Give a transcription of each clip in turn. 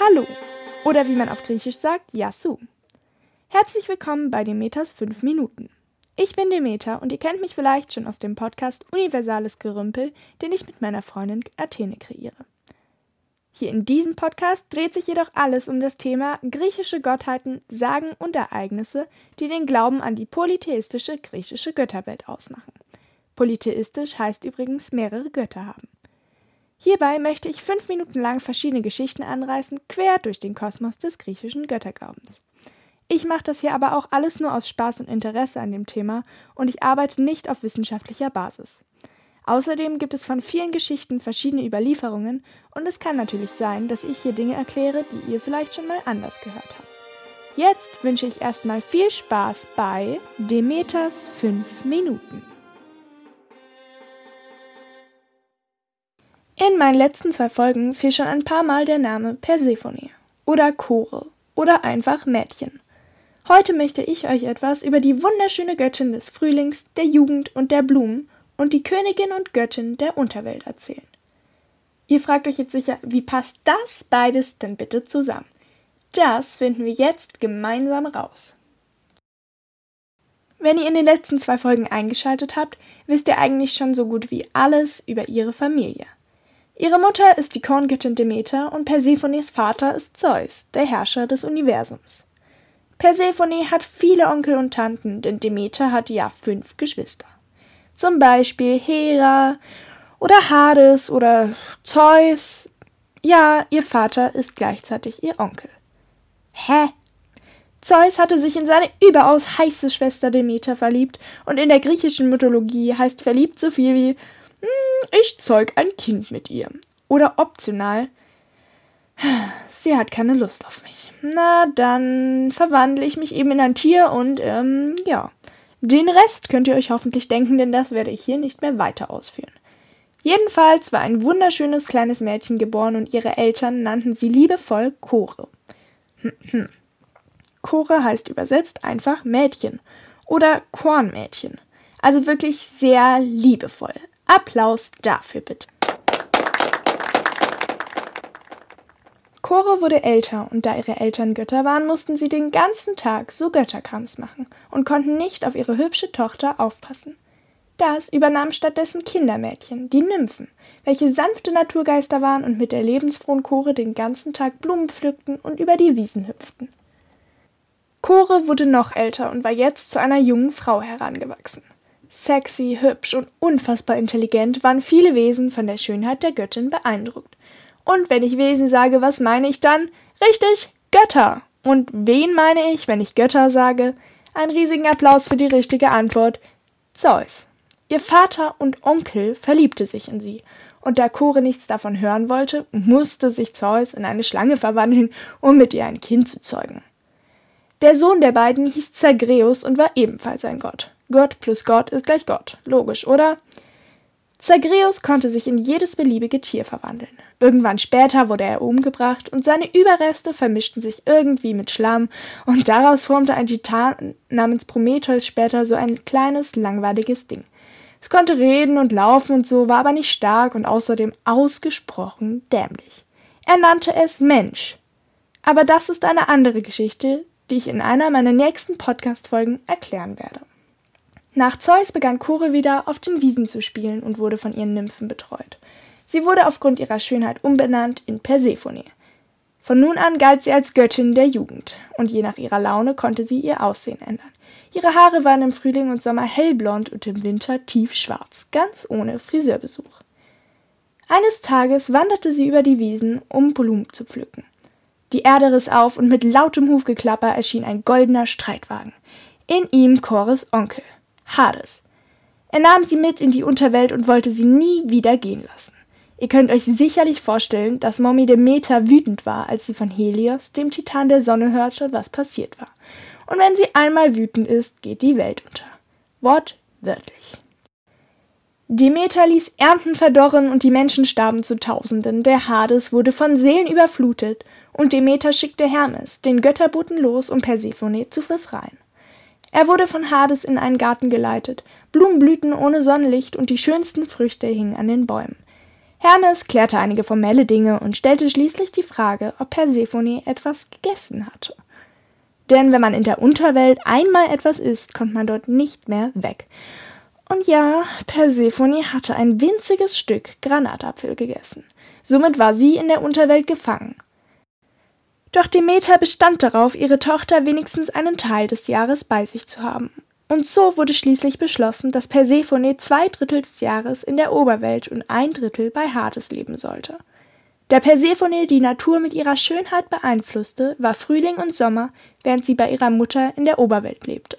Hallo oder wie man auf Griechisch sagt, Yasu. Herzlich willkommen bei Demeters 5 Minuten. Ich bin Demeter und ihr kennt mich vielleicht schon aus dem Podcast Universales Gerümpel, den ich mit meiner Freundin Athene kreiere. Hier in diesem Podcast dreht sich jedoch alles um das Thema griechische Gottheiten, Sagen und Ereignisse, die den Glauben an die polytheistische griechische Götterwelt ausmachen. Polytheistisch heißt übrigens mehrere Götter haben. Hierbei möchte ich fünf Minuten lang verschiedene Geschichten anreißen, quer durch den Kosmos des griechischen Götterglaubens. Ich mache das hier aber auch alles nur aus Spaß und Interesse an dem Thema und ich arbeite nicht auf wissenschaftlicher Basis. Außerdem gibt es von vielen Geschichten verschiedene Überlieferungen und es kann natürlich sein, dass ich hier Dinge erkläre, die ihr vielleicht schon mal anders gehört habt. Jetzt wünsche ich erstmal viel Spaß bei Demeters 5 Minuten. In meinen letzten zwei Folgen fiel schon ein paar Mal der Name Persephone oder Chore oder einfach Mädchen. Heute möchte ich euch etwas über die wunderschöne Göttin des Frühlings, der Jugend und der Blumen und die Königin und Göttin der Unterwelt erzählen. Ihr fragt euch jetzt sicher, wie passt das beides denn bitte zusammen? Das finden wir jetzt gemeinsam raus. Wenn ihr in den letzten zwei Folgen eingeschaltet habt, wisst ihr eigentlich schon so gut wie alles über ihre Familie. Ihre Mutter ist die Korngöttin Demeter und Persephones Vater ist Zeus, der Herrscher des Universums. Persephone hat viele Onkel und Tanten, denn Demeter hat ja fünf Geschwister. Zum Beispiel Hera oder Hades oder Zeus. Ja, ihr Vater ist gleichzeitig ihr Onkel. Hä? Zeus hatte sich in seine überaus heiße Schwester Demeter verliebt und in der griechischen Mythologie heißt verliebt so viel wie ich zeug ein Kind mit ihr. Oder optional, sie hat keine Lust auf mich. Na, dann verwandle ich mich eben in ein Tier und, ähm, ja. Den Rest könnt ihr euch hoffentlich denken, denn das werde ich hier nicht mehr weiter ausführen. Jedenfalls war ein wunderschönes kleines Mädchen geboren und ihre Eltern nannten sie liebevoll Chore. Chore heißt übersetzt einfach Mädchen oder Kornmädchen. Also wirklich sehr liebevoll. Applaus dafür bitte. Chore wurde älter, und da ihre Eltern Götter waren, mussten sie den ganzen Tag so Götterkrams machen und konnten nicht auf ihre hübsche Tochter aufpassen. Das übernahm stattdessen Kindermädchen, die Nymphen, welche sanfte Naturgeister waren und mit der lebensfrohen Chore den ganzen Tag Blumen pflückten und über die Wiesen hüpften. Chore wurde noch älter und war jetzt zu einer jungen Frau herangewachsen. Sexy, hübsch und unfassbar intelligent waren viele Wesen von der Schönheit der Göttin beeindruckt. Und wenn ich Wesen sage, was meine ich dann? Richtig, Götter. Und wen meine ich, wenn ich Götter sage? Einen riesigen Applaus für die richtige Antwort. Zeus. Ihr Vater und Onkel verliebte sich in sie, und da Chore nichts davon hören wollte, musste sich Zeus in eine Schlange verwandeln, um mit ihr ein Kind zu zeugen. Der Sohn der beiden hieß Zagreus und war ebenfalls ein Gott. Gott plus Gott ist gleich Gott. Logisch, oder? Zagreus konnte sich in jedes beliebige Tier verwandeln. Irgendwann später wurde er umgebracht und seine Überreste vermischten sich irgendwie mit Schlamm und daraus formte ein Titan namens Prometheus später so ein kleines, langweiliges Ding. Es konnte reden und laufen und so, war aber nicht stark und außerdem ausgesprochen dämlich. Er nannte es Mensch. Aber das ist eine andere Geschichte, die ich in einer meiner nächsten Podcast-Folgen erklären werde. Nach Zeus begann Chore wieder auf den Wiesen zu spielen und wurde von ihren Nymphen betreut. Sie wurde aufgrund ihrer Schönheit umbenannt in Persephone. Von nun an galt sie als Göttin der Jugend, und je nach ihrer Laune konnte sie ihr Aussehen ändern. Ihre Haare waren im Frühling und Sommer hellblond und im Winter tiefschwarz, ganz ohne Friseurbesuch. Eines Tages wanderte sie über die Wiesen, um Blumen zu pflücken. Die Erde riss auf und mit lautem Hufgeklapper erschien ein goldener Streitwagen. In ihm Chores Onkel. Hades. Er nahm sie mit in die Unterwelt und wollte sie nie wieder gehen lassen. Ihr könnt euch sicherlich vorstellen, dass Mommy Demeter wütend war, als sie von Helios, dem Titan der Sonne, hörte, was passiert war. Und wenn sie einmal wütend ist, geht die Welt unter. Wortwörtlich. Demeter ließ Ernten verdorren und die Menschen starben zu Tausenden. Der Hades wurde von Seelen überflutet und Demeter schickte Hermes, den Götterboten, los, um Persephone zu befreien. Er wurde von Hades in einen Garten geleitet. Blumen blühten ohne Sonnenlicht und die schönsten Früchte hingen an den Bäumen. Hermes klärte einige formelle Dinge und stellte schließlich die Frage, ob Persephone etwas gegessen hatte. Denn wenn man in der Unterwelt einmal etwas isst, kommt man dort nicht mehr weg. Und ja, Persephone hatte ein winziges Stück Granatapfel gegessen. Somit war sie in der Unterwelt gefangen. Doch Demeter bestand darauf, ihre Tochter wenigstens einen Teil des Jahres bei sich zu haben. Und so wurde schließlich beschlossen, dass Persephone zwei Drittel des Jahres in der Oberwelt und ein Drittel bei Hades leben sollte. Da Persephone die Natur mit ihrer Schönheit beeinflusste, war Frühling und Sommer, während sie bei ihrer Mutter in der Oberwelt lebte.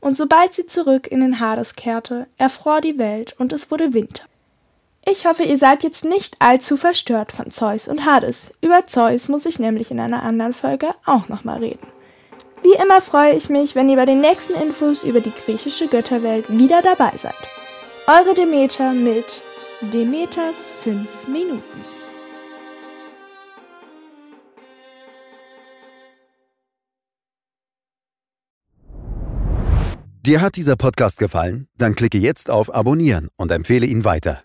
Und sobald sie zurück in den Hades kehrte, erfror die Welt und es wurde Winter. Ich hoffe, ihr seid jetzt nicht allzu verstört von Zeus und Hades. Über Zeus muss ich nämlich in einer anderen Folge auch nochmal reden. Wie immer freue ich mich, wenn ihr bei den nächsten Infos über die griechische Götterwelt wieder dabei seid. Eure Demeter mit Demeters 5 Minuten. Dir hat dieser Podcast gefallen? Dann klicke jetzt auf Abonnieren und empfehle ihn weiter.